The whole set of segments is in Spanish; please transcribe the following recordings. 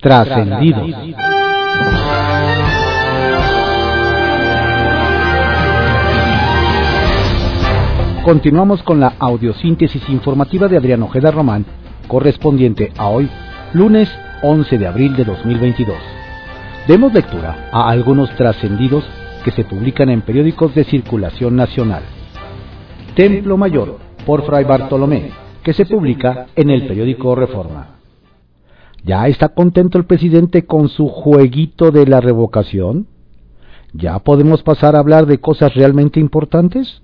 Trascendidos. Continuamos con la audiosíntesis informativa de Adrián Ojeda Román, correspondiente a hoy, lunes 11 de abril de 2022. Demos lectura a algunos trascendidos que se publican en periódicos de circulación nacional. Templo Mayor, por Fray Bartolomé, que se publica en el periódico Reforma. ¿Ya está contento el presidente con su jueguito de la revocación? ¿Ya podemos pasar a hablar de cosas realmente importantes?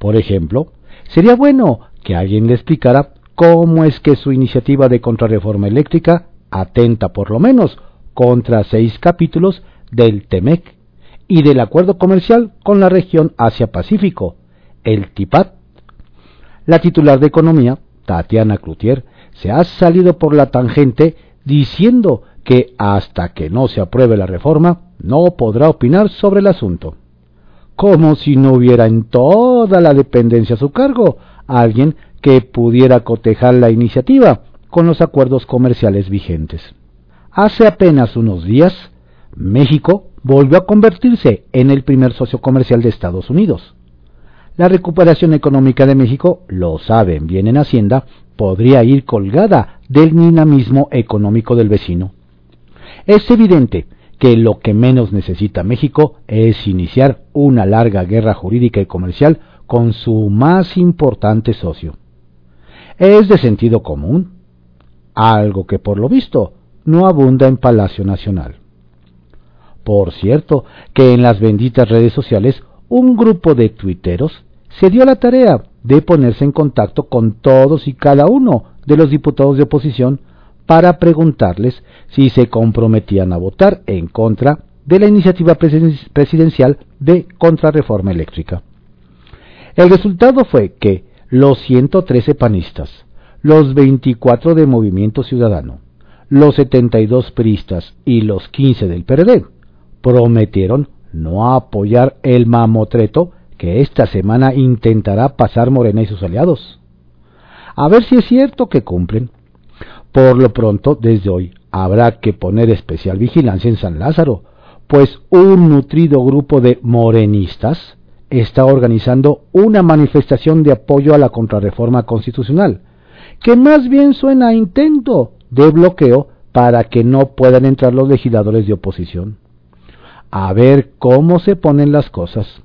Por ejemplo, sería bueno que alguien le explicara cómo es que su iniciativa de contrarreforma eléctrica atenta por lo menos contra seis capítulos del TEMEC y del acuerdo comercial con la región Asia-Pacífico, el TIPAT. La titular de Economía, Tatiana Cloutier, se ha salido por la tangente diciendo que hasta que no se apruebe la reforma no podrá opinar sobre el asunto como si no hubiera en toda la dependencia a su cargo alguien que pudiera cotejar la iniciativa con los acuerdos comerciales vigentes. Hace apenas unos días, México volvió a convertirse en el primer socio comercial de Estados Unidos. La recuperación económica de México, lo saben bien en Hacienda, podría ir colgada del dinamismo económico del vecino. Es evidente que lo que menos necesita México es iniciar una larga guerra jurídica y comercial con su más importante socio. Es de sentido común, algo que por lo visto no abunda en Palacio Nacional. Por cierto, que en las benditas redes sociales un grupo de tuiteros se dio la tarea de ponerse en contacto con todos y cada uno de los diputados de oposición para preguntarles si se comprometían a votar en contra de la iniciativa presidencial de contrarreforma eléctrica. El resultado fue que los 113 panistas, los 24 de Movimiento Ciudadano, los 72 priistas y los 15 del PRD prometieron no apoyar el mamotreto que esta semana intentará pasar Morena y sus aliados. A ver si es cierto que cumplen. Por lo pronto, desde hoy, habrá que poner especial vigilancia en San Lázaro, pues un nutrido grupo de morenistas está organizando una manifestación de apoyo a la contrarreforma constitucional, que más bien suena a intento de bloqueo para que no puedan entrar los legisladores de oposición. A ver cómo se ponen las cosas.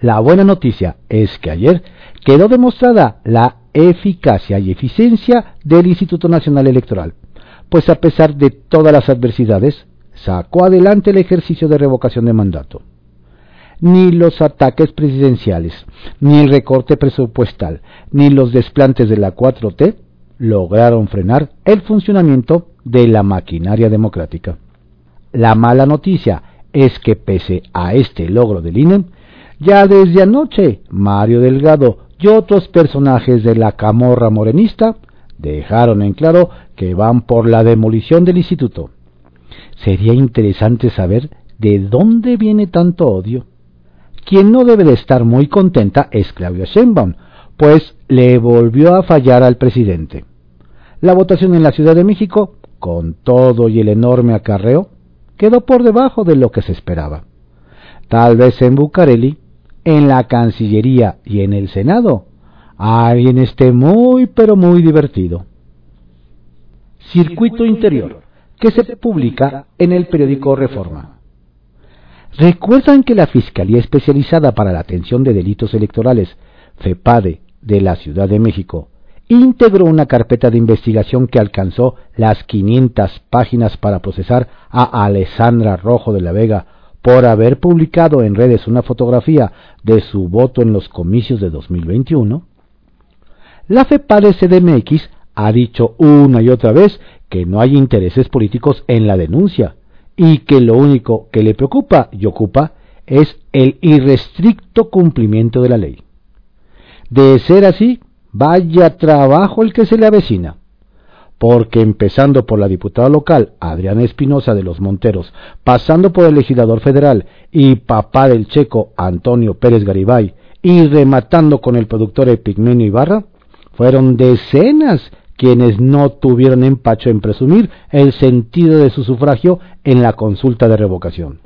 La buena noticia es que ayer quedó demostrada la eficacia y eficiencia del Instituto Nacional Electoral, pues a pesar de todas las adversidades, sacó adelante el ejercicio de revocación de mandato. Ni los ataques presidenciales, ni el recorte presupuestal, ni los desplantes de la 4T lograron frenar el funcionamiento de la maquinaria democrática. La mala noticia es que pese a este logro del INE, ya desde anoche Mario Delgado y otros personajes de la camorra morenista dejaron en claro que van por la demolición del instituto. Sería interesante saber de dónde viene tanto odio. Quien no debe de estar muy contenta es Claudia Sheinbaum, pues le volvió a fallar al presidente. La votación en la Ciudad de México, con todo y el enorme acarreo, quedó por debajo de lo que se esperaba. Tal vez en Bucareli en la Cancillería y en el Senado, alguien esté muy pero muy divertido. Circuito Interior, que se publica en el periódico Reforma. ¿Recuerdan que la Fiscalía Especializada para la Atención de Delitos Electorales, FEPADE, de la Ciudad de México, integró una carpeta de investigación que alcanzó las 500 páginas para procesar a Alessandra Rojo de la Vega por haber publicado en redes una fotografía de su voto en los comicios de 2021, la FEPADE CDMX ha dicho una y otra vez que no hay intereses políticos en la denuncia y que lo único que le preocupa y ocupa es el irrestricto cumplimiento de la ley. De ser así, vaya trabajo el que se le avecina porque empezando por la diputada local Adriana Espinosa de los Monteros, pasando por el legislador federal y papá del checo Antonio Pérez Garibay, y rematando con el productor Epigmenio Ibarra, fueron decenas quienes no tuvieron empacho en presumir el sentido de su sufragio en la consulta de revocación.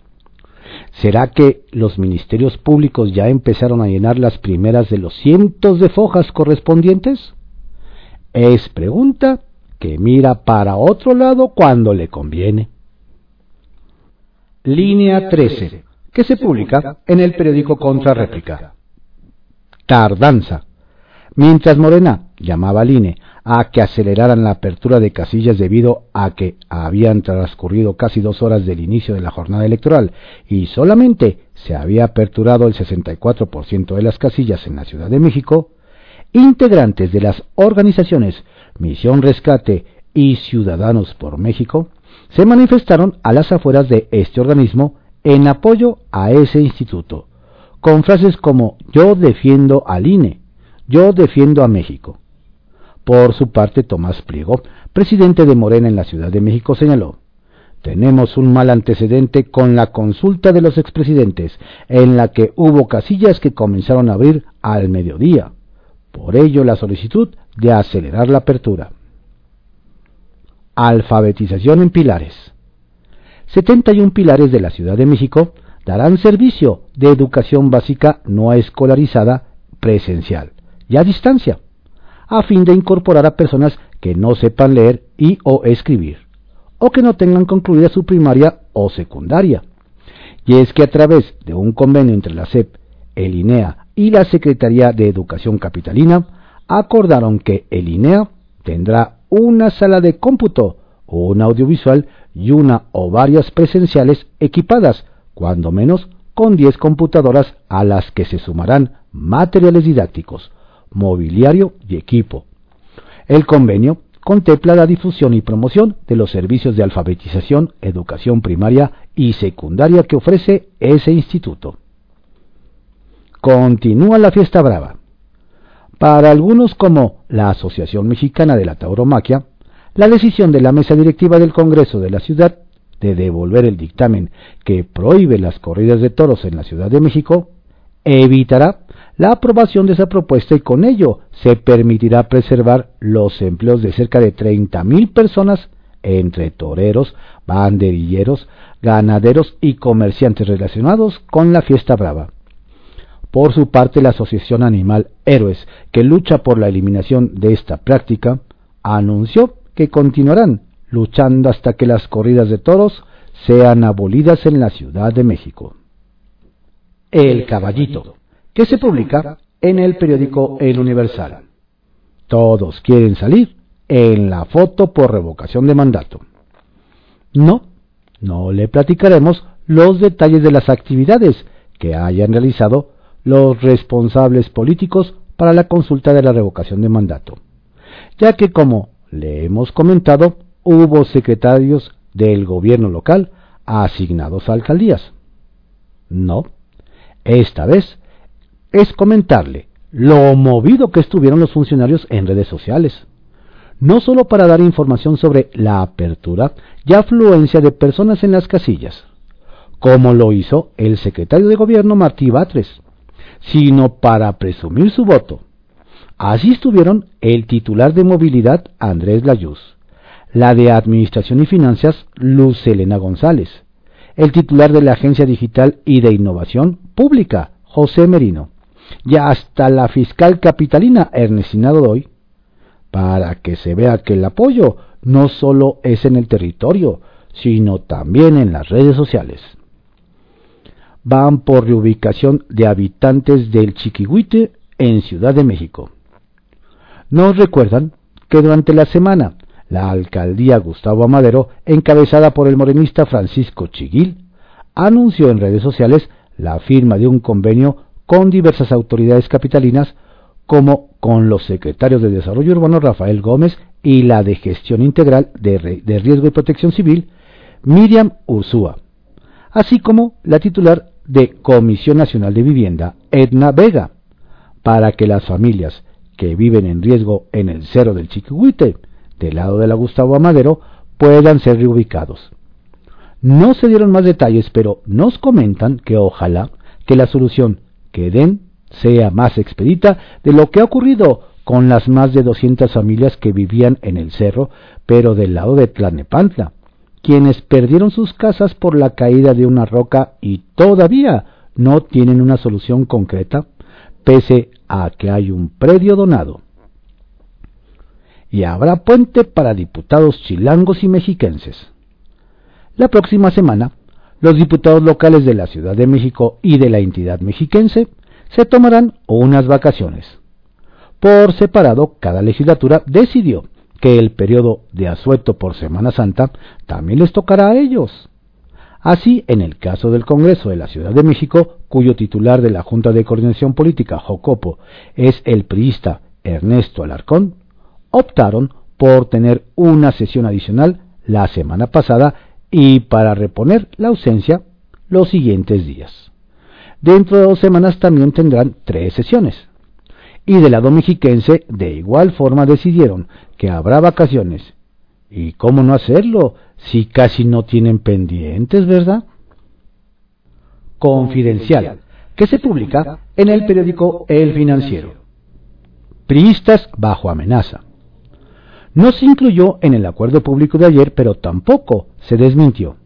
¿Será que los ministerios públicos ya empezaron a llenar las primeras de los cientos de fojas correspondientes? Es pregunta mira para otro lado cuando le conviene. Línea 13, que se publica en el periódico Contrarréplica. Tardanza. Mientras Morena llamaba al INE a que aceleraran la apertura de casillas debido a que habían transcurrido casi dos horas del inicio de la jornada electoral y solamente se había aperturado el 64% de las casillas en la Ciudad de México, integrantes de las organizaciones Misión Rescate y Ciudadanos por México se manifestaron a las afueras de este organismo en apoyo a ese instituto, con frases como yo defiendo al INE, yo defiendo a México. Por su parte, Tomás Pliego, presidente de Morena en la Ciudad de México, señaló, tenemos un mal antecedente con la consulta de los expresidentes, en la que hubo casillas que comenzaron a abrir al mediodía. Por ello, la solicitud de acelerar la apertura. Alfabetización en pilares. 71 pilares de la Ciudad de México darán servicio de educación básica no escolarizada presencial y a distancia a fin de incorporar a personas que no sepan leer y o escribir, o que no tengan concluida su primaria o secundaria. Y es que a través de un convenio entre la SEP, el INEA y la Secretaría de Educación Capitalina, acordaron que el INEA tendrá una sala de cómputo, un audiovisual y una o varias presenciales equipadas, cuando menos con 10 computadoras a las que se sumarán materiales didácticos, mobiliario y equipo. El convenio contempla la difusión y promoción de los servicios de alfabetización, educación primaria y secundaria que ofrece ese instituto. Continúa la fiesta brava. Para algunos como la Asociación Mexicana de la Tauromaquia, la decisión de la mesa directiva del Congreso de la ciudad de devolver el dictamen que prohíbe las corridas de toros en la Ciudad de México evitará la aprobación de esa propuesta y con ello se permitirá preservar los empleos de cerca de 30.000 personas entre toreros, banderilleros, ganaderos y comerciantes relacionados con la fiesta brava. Por su parte, la Asociación Animal Héroes, que lucha por la eliminación de esta práctica, anunció que continuarán luchando hasta que las corridas de toros sean abolidas en la Ciudad de México. El caballito que se publica en el periódico El Universal. Todos quieren salir en la foto por revocación de mandato. No, no le platicaremos los detalles de las actividades que hayan realizado los responsables políticos para la consulta de la revocación de mandato, ya que como le hemos comentado, hubo secretarios del gobierno local asignados a alcaldías. No, esta vez es comentarle lo movido que estuvieron los funcionarios en redes sociales, no solo para dar información sobre la apertura y afluencia de personas en las casillas, como lo hizo el secretario de gobierno Martí Batres, sino para presumir su voto. Así estuvieron el titular de movilidad Andrés Layuz, la de Administración y Finanzas Luz Elena González, el titular de la Agencia Digital y de Innovación Pública José Merino, y hasta la fiscal capitalina Ernestina Godoy, para que se vea que el apoyo no solo es en el territorio, sino también en las redes sociales. Van por reubicación de habitantes del Chiquihuite en Ciudad de México. Nos recuerdan que durante la semana la alcaldía Gustavo Amadero, encabezada por el morenista Francisco Chiguil, anunció en redes sociales la firma de un convenio con diversas autoridades capitalinas, como con los secretarios de Desarrollo Urbano Rafael Gómez y la de Gestión Integral de, Riesgo y Protección Civil, Miriam Ursúa, así como la titular de Comisión Nacional de Vivienda, Edna Vega, para que las familias que viven en riesgo en el Cerro del Chiquihuite, del lado de la Gustavo Amadero, puedan ser reubicados. No se dieron más detalles, pero nos comentan que ojalá que la solución que den sea más expedita de lo que ha ocurrido con las más de 200 familias que vivían en el cerro, pero del lado de Tlanepantla, quienes perdieron sus casas por la caída de una roca y todavía no tienen una solución concreta, pese a que hay un predio donado. Y habrá puente para diputados chilangos y mexiquenses. La próxima semana, los diputados locales de la Ciudad de México y de la entidad mexiquense se tomarán unas vacaciones. Por separado, cada legislatura decidió que el periodo de asueto por Semana Santa también les tocará a ellos. Así, en el caso del Congreso de la Ciudad de México, cuyo titular de la Junta de Coordinación Política, Jocopo, es el priista Ernesto Alarcón, optaron por tener una sesión adicional la semana pasada y para reponer la ausencia los siguientes días. Dentro de dos semanas también tendrán tres sesiones. Y del lado mexiquense, de igual forma decidieron que habrá vacaciones. ¿Y cómo no hacerlo si casi no tienen pendientes, verdad? Confidencial, que se publica en el periódico El Financiero. Priistas bajo amenaza. No se incluyó en el acuerdo público de ayer, pero tampoco se desmintió.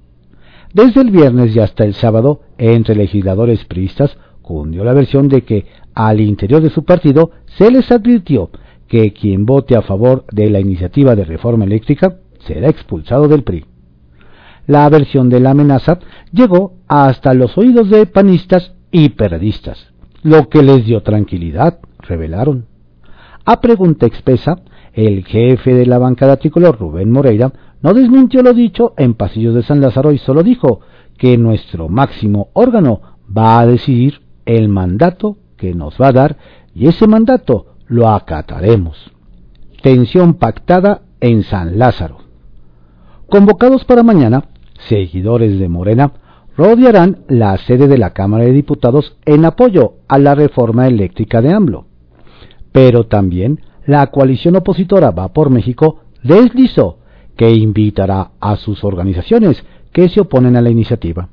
Desde el viernes y hasta el sábado, entre legisladores priistas, cundió la versión de que al interior de su partido se les advirtió que quien vote a favor de la iniciativa de reforma eléctrica será expulsado del PRI. La versión de la amenaza llegó hasta los oídos de panistas y periodistas, lo que les dio tranquilidad, revelaron. A pregunta expresa, el jefe de la bancada tricolor, Rubén Moreira, no desmintió lo dicho en Pasillos de San Lázaro y solo dijo que nuestro máximo órgano va a decidir el mandato que nos va a dar y ese mandato lo acataremos. Tensión pactada en San Lázaro. Convocados para mañana, seguidores de Morena rodearán la sede de la Cámara de Diputados en apoyo a la reforma eléctrica de AMLO. Pero también la coalición opositora Va por México deslizó que invitará a sus organizaciones que se oponen a la iniciativa.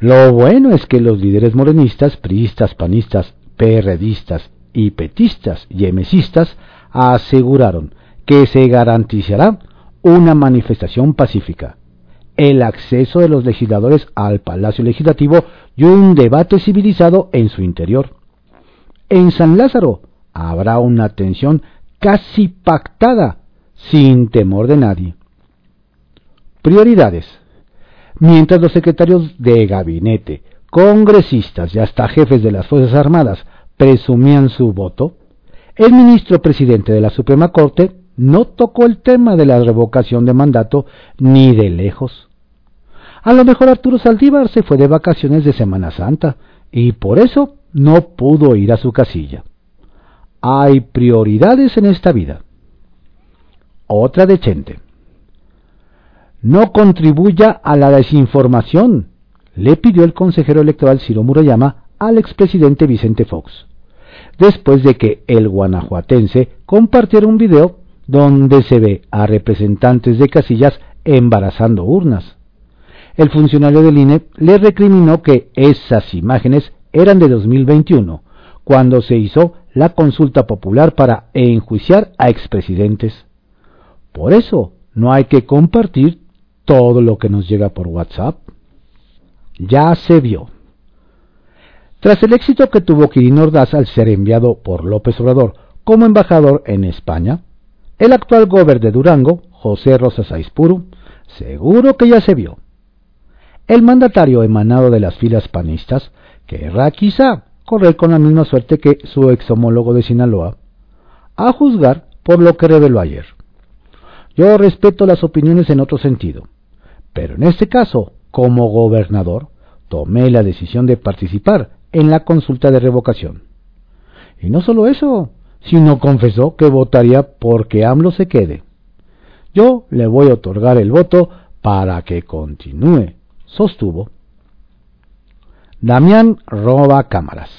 Lo bueno es que los líderes morenistas, priistas, panistas, perredistas y petistas y emesistas aseguraron que se garantizará una manifestación pacífica, el acceso de los legisladores al Palacio Legislativo y un debate civilizado en su interior. En San Lázaro habrá una atención casi pactada sin temor de nadie. Prioridades. Mientras los secretarios de gabinete, congresistas y hasta jefes de las Fuerzas Armadas presumían su voto, el ministro presidente de la Suprema Corte no tocó el tema de la revocación de mandato ni de lejos. A lo mejor Arturo Saldívar se fue de vacaciones de Semana Santa y por eso no pudo ir a su casilla. Hay prioridades en esta vida. Otra de Chente. No contribuya a la desinformación, le pidió el consejero electoral Ciro Murayama al expresidente Vicente Fox, después de que el guanajuatense compartiera un video donde se ve a representantes de casillas embarazando urnas. El funcionario del INE le recriminó que esas imágenes eran de 2021, cuando se hizo la consulta popular para enjuiciar a expresidentes. Por eso no hay que compartir todo lo que nos llega por WhatsApp. Ya se vio. Tras el éxito que tuvo Quirino Ordaz al ser enviado por López Obrador como embajador en España, el actual gobernador de Durango, José Rosas Aispuru, seguro que ya se vio. El mandatario emanado de las filas panistas querrá quizá correr con la misma suerte que su ex homólogo de Sinaloa, a juzgar por lo que reveló ayer. Yo respeto las opiniones en otro sentido, pero en este caso, como gobernador, tomé la decisión de participar en la consulta de revocación. Y no solo eso, sino confesó que votaría porque AMLO se quede. Yo le voy a otorgar el voto para que continúe, sostuvo. Damián roba cámaras.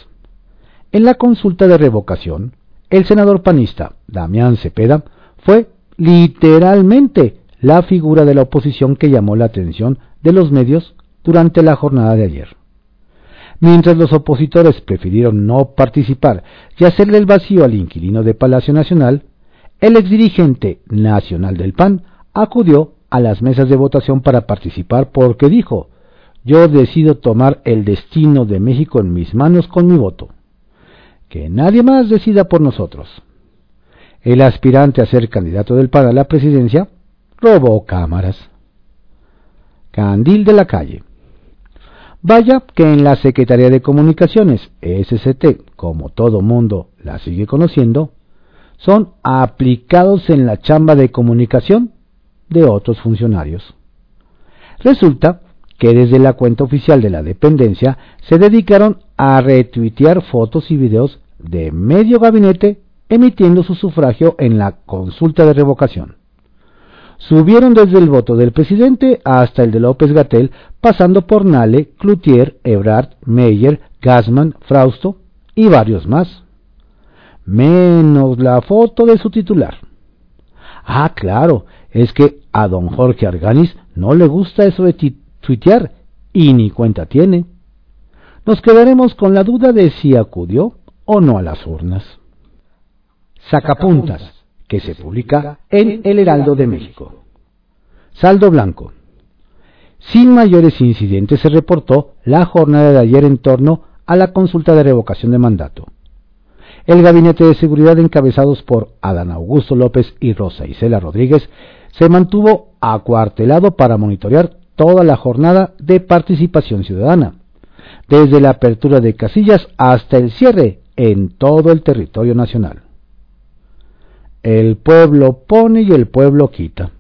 En la consulta de revocación, el senador panista Damián Cepeda fue literalmente la figura de la oposición que llamó la atención de los medios durante la jornada de ayer. Mientras los opositores prefirieron no participar y hacerle el vacío al inquilino de Palacio Nacional, el exdirigente nacional del PAN acudió a las mesas de votación para participar porque dijo, yo decido tomar el destino de México en mis manos con mi voto. Que nadie más decida por nosotros. El aspirante a ser candidato del PAN a la presidencia robó cámaras. Candil de la calle. Vaya que en la Secretaría de Comunicaciones, SCT, como todo mundo la sigue conociendo, son aplicados en la chamba de comunicación de otros funcionarios. Resulta que desde la cuenta oficial de la dependencia se dedicaron a retuitear fotos y videos de medio gabinete emitiendo su sufragio en la consulta de revocación. Subieron desde el voto del presidente hasta el de López Gatel, pasando por Nale, Cloutier, Ebrard, Meyer, Gassman, Frausto y varios más. Menos la foto de su titular. Ah, claro, es que a don Jorge Arganis no le gusta eso de tuitear y ni cuenta tiene. Nos quedaremos con la duda de si acudió o no a las urnas. Sacapuntas, que se publica en El Heraldo de México. Saldo blanco. Sin mayores incidentes se reportó la jornada de ayer en torno a la consulta de revocación de mandato. El gabinete de seguridad encabezados por Adán Augusto López y Rosa Isela Rodríguez se mantuvo acuartelado para monitorear toda la jornada de participación ciudadana, desde la apertura de casillas hasta el cierre en todo el territorio nacional. El pueblo pone y el pueblo quita.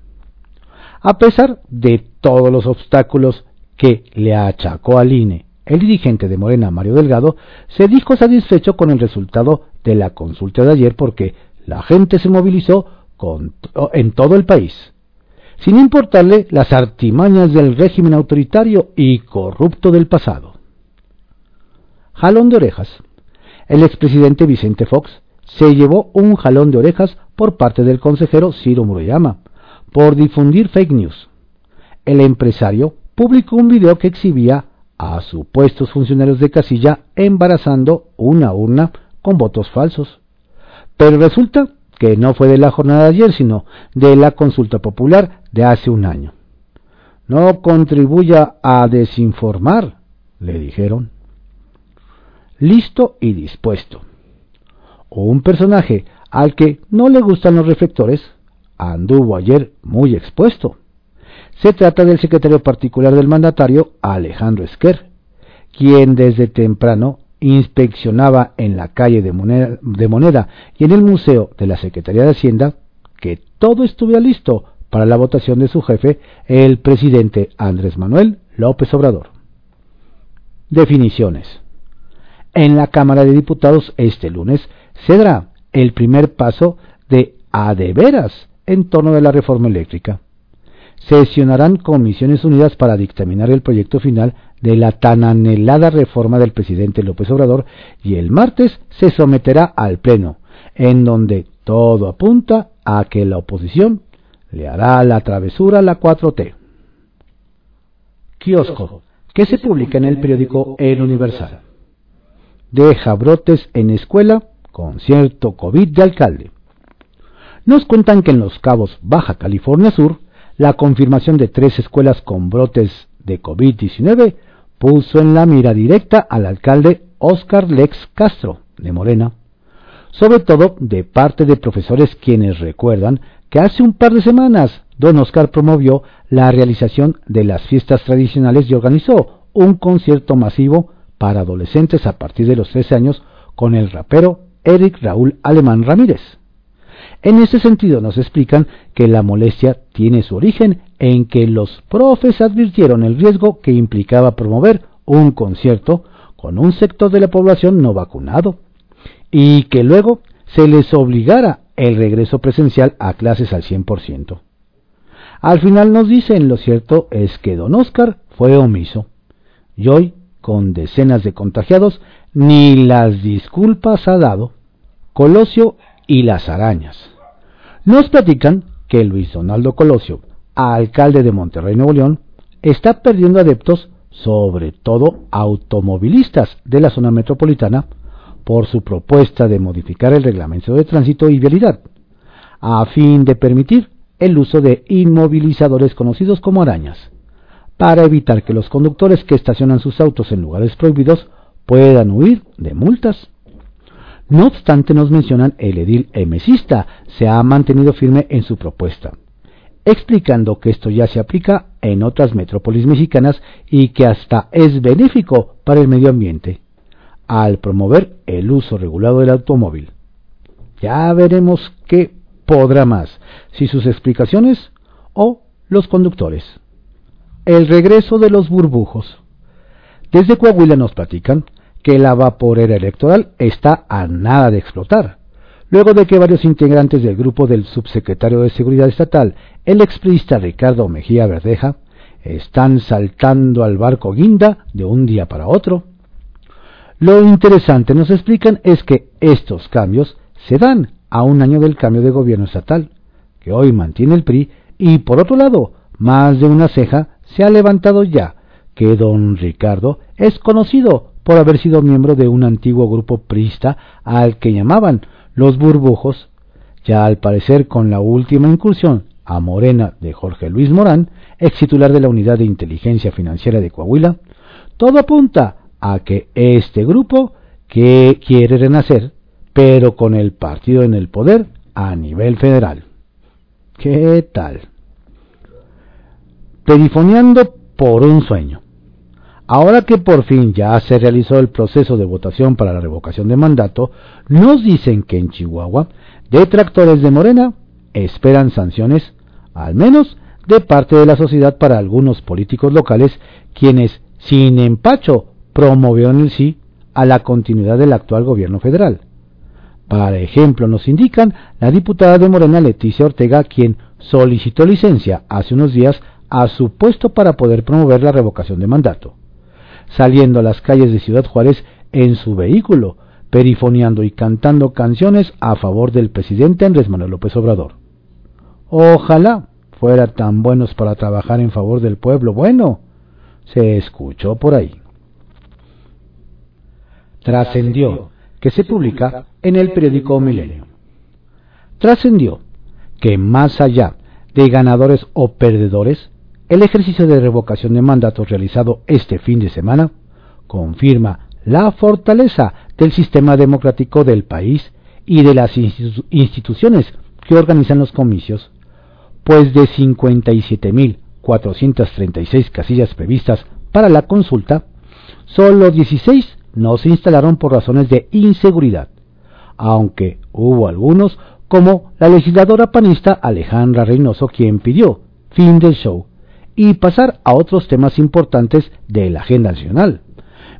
A pesar de todos los obstáculos que le achacó al INE el dirigente de Morena, Mario Delgado, se dijo satisfecho con el resultado de la consulta de ayer porque la gente se movilizó en todo el país, sin importarle las artimañas del régimen autoritario y corrupto del pasado. Jalón de orejas. El expresidente Vicente Fox se llevó un jalón de orejas por parte del consejero Ciro Murayama por difundir fake news. El empresario publicó un video que exhibía a supuestos funcionarios de casilla embarazando una urna con votos falsos. Pero resulta que no fue de la jornada de ayer, sino de la consulta popular de hace un año. No contribuya a desinformar, le dijeron. Listo y dispuesto. O un personaje al que no le gustan los reflectores anduvo ayer muy expuesto. Se trata del secretario particular del mandatario, Alejandro Esquer, quien desde temprano inspeccionaba en la calle de moneda, y en el Museo de la Secretaría de Hacienda que todo estuviera listo para la votación de su jefe, el presidente Andrés Manuel López Obrador. Definiciones. En la Cámara de Diputados este lunes se el primer paso de a de veras en torno de la reforma eléctrica sesionarán comisiones unidas para dictaminar el proyecto final de la tan anhelada reforma del presidente López Obrador y el martes se someterá al Pleno, en donde todo apunta a que la oposición le hará la travesura a la 4T. Kiosco, que se publica en el periódico El Universal. Deja brotes en escuela con cierto COVID de alcalde. Nos cuentan que en Los Cabos, Baja California Sur, la confirmación de tres escuelas con brotes de COVID-19 puso en la mira directa al alcalde Oscar Lex Castro, de Morena, sobre todo de parte de profesores quienes recuerdan que hace un par de semanas don Oscar promovió la realización de las fiestas tradicionales y organizó un concierto masivo para adolescentes a partir de los 13 años con el rapero Eric Raúl Alemán Ramírez. En ese sentido nos explican que la molestia tiene su origen en que los profes advirtieron el riesgo que implicaba promover un concierto con un sector de la población no vacunado y que luego se les obligara el regreso presencial a clases al 100%. Al final nos dicen lo cierto es que don Oscar fue omiso y hoy, con decenas de contagiados, ni las disculpas ha dado. Colosio y las arañas. Nos platican que Luis Donaldo Colosio, alcalde de Monterrey, Nuevo León, está perdiendo adeptos sobre todo automovilistas de la zona metropolitana, por su propuesta de modificar el reglamento de tránsito y vialidad, a fin de permitir el uso de inmovilizadores conocidos como arañas, para evitar que los conductores que estacionan sus autos en lugares prohibidos puedan huir de multas. No obstante, nos mencionan el edil emesista se ha mantenido firme en su propuesta, explicando que esto ya se aplica en otras metrópolis mexicanas y que hasta es benéfico para el medio ambiente, al promover el uso regulado del automóvil. Ya veremos qué podrá más, si sus explicaciones o los conductores. El regreso de los burbujos. Desde Coahuila nos platican que la vaporera electoral está a nada de explotar, luego de que varios integrantes del grupo del subsecretario de Seguridad Estatal, el exprista Ricardo Mejía Verdeja, están saltando al barco guinda de un día para otro. Lo interesante, nos explican, es que estos cambios se dan a un año del cambio de gobierno estatal, que hoy mantiene el PRI, y por otro lado, más de una ceja se ha levantado ya que don Ricardo es conocido por haber sido miembro de un antiguo grupo priista al que llamaban los burbujos, ya al parecer con la última incursión a Morena de Jorge Luis Morán, ex titular de la Unidad de Inteligencia Financiera de Coahuila, todo apunta a que este grupo que quiere renacer pero con el partido en el poder a nivel federal. ¿Qué tal? Perifoneando por un sueño. Ahora que por fin ya se realizó el proceso de votación para la revocación de mandato, nos dicen que en Chihuahua, detractores de Morena esperan sanciones, al menos de parte de la sociedad para algunos políticos locales, quienes, sin empacho, promovieron el sí a la continuidad del actual gobierno federal. Para ejemplo, nos indican la diputada de Morena Leticia Ortega, quien solicitó licencia hace unos días a su puesto para poder promover la revocación de mandato, saliendo a las calles de Ciudad Juárez en su vehículo, perifoneando y cantando canciones a favor del presidente Andrés Manuel López Obrador. Ojalá fuera tan buenos para trabajar en favor del pueblo. Bueno, se escuchó por ahí. Trascendió que se publica en el periódico Milenio. Trascendió que más allá de ganadores o perdedores, el ejercicio de revocación de mandatos realizado este fin de semana confirma la fortaleza del sistema democrático del país y de las instituciones que organizan los comicios, pues de 57.436 casillas previstas para la consulta, solo 16 no se instalaron por razones de inseguridad, aunque hubo algunos como la legisladora panista Alejandra Reynoso quien pidió fin del show y pasar a otros temas importantes de la agenda nacional,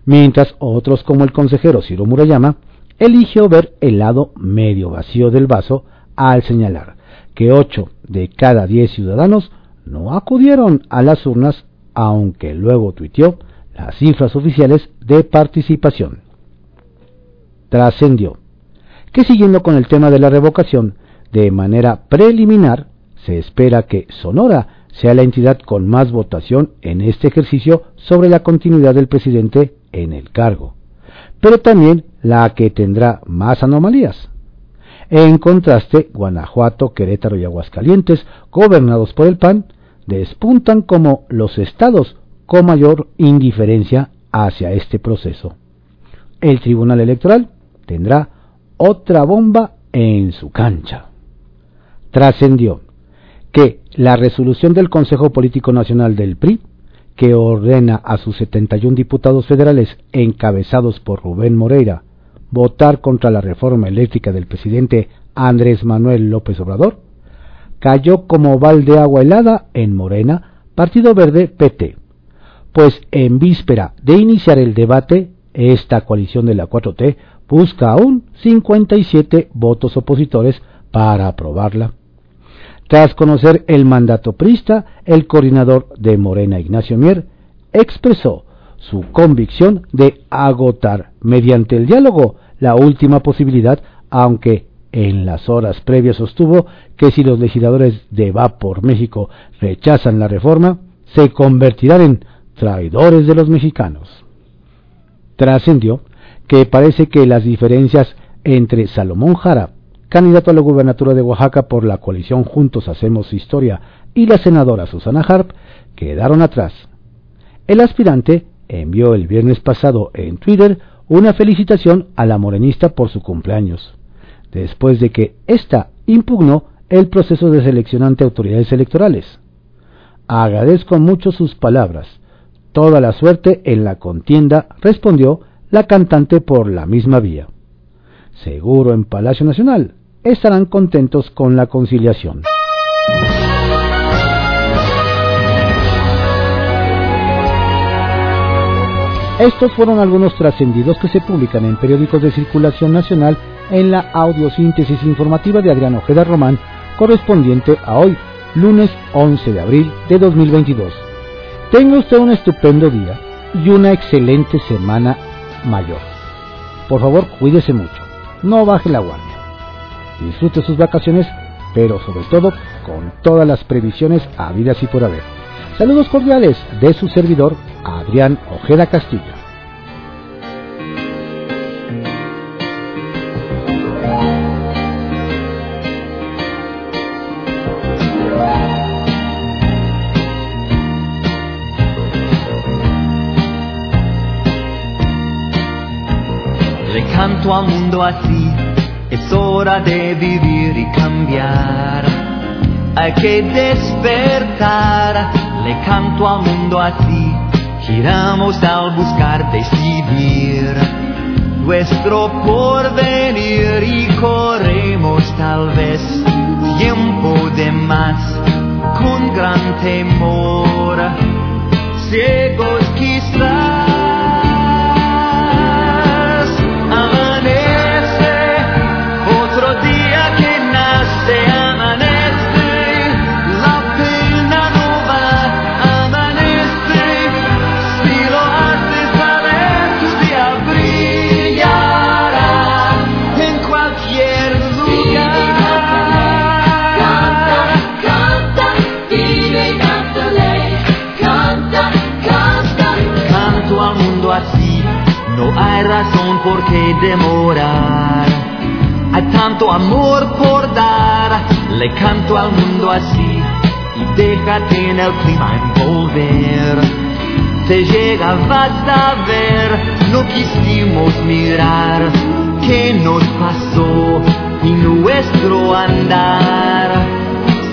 mientras otros como el consejero Ciro Murayama eligió ver el lado medio vacío del vaso al señalar que 8 de cada 10 ciudadanos no acudieron a las urnas, aunque luego tuiteó las cifras oficiales de participación. Trascendió que siguiendo con el tema de la revocación, de manera preliminar, se espera que Sonora sea la entidad con más votación en este ejercicio sobre la continuidad del presidente en el cargo, pero también la que tendrá más anomalías. En contraste, Guanajuato, Querétaro y Aguascalientes, gobernados por el PAN, despuntan como los estados con mayor indiferencia hacia este proceso. El Tribunal Electoral tendrá otra bomba en su cancha. Trascendió que la resolución del Consejo Político Nacional del PRI, que ordena a sus 71 diputados federales encabezados por Rubén Moreira votar contra la reforma eléctrica del presidente Andrés Manuel López Obrador, cayó como balde agua helada en Morena, Partido Verde PT, pues en víspera de iniciar el debate, esta coalición de la 4T busca aún 57 votos opositores para aprobarla. Tras conocer el mandato prista, el coordinador de Morena, Ignacio Mier, expresó su convicción de agotar mediante el diálogo la última posibilidad, aunque en las horas previas sostuvo que si los legisladores de Va por México rechazan la reforma, se convertirán en traidores de los mexicanos. Trascendió que parece que las diferencias entre Salomón Jara, candidato a la gubernatura de Oaxaca por la coalición Juntos Hacemos Historia, y la senadora Susana Harp quedaron atrás. El aspirante envió el viernes pasado en Twitter una felicitación a la morenista por su cumpleaños, después de que ésta impugnó el proceso de selección ante autoridades electorales. Agradezco mucho sus palabras. Toda la suerte en la contienda, respondió la cantante por la misma vía. Seguro en Palacio Nacional estarán contentos con la conciliación. Estos fueron algunos trascendidos que se publican en periódicos de circulación nacional en la audiosíntesis informativa de Adrián Ojeda Román, correspondiente a hoy, lunes 11 de abril de 2022. Tenga usted un estupendo día y una excelente semana mayor. Por favor, cuídese mucho, no baje la guardia. Disfrute sus vacaciones, pero sobre todo con todas las previsiones habidas y por haber. Saludos cordiales de su servidor, Adrián Ojeda Castillo. Le canto al mundo así, hora de vivir y cambiar. Hay que despertar, le canto al mundo así, giramos al buscar decidir. Nuestro porvenir y corremos tal vez tiempo de más con gran temor, ciegos hay razón por qué demorar. Hay tanto amor por dar, le canto al mundo así y déjate en el clima envolver. Te llega, vas a ver, no quisimos mirar qué nos pasó y nuestro andar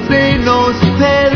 se nos perdió.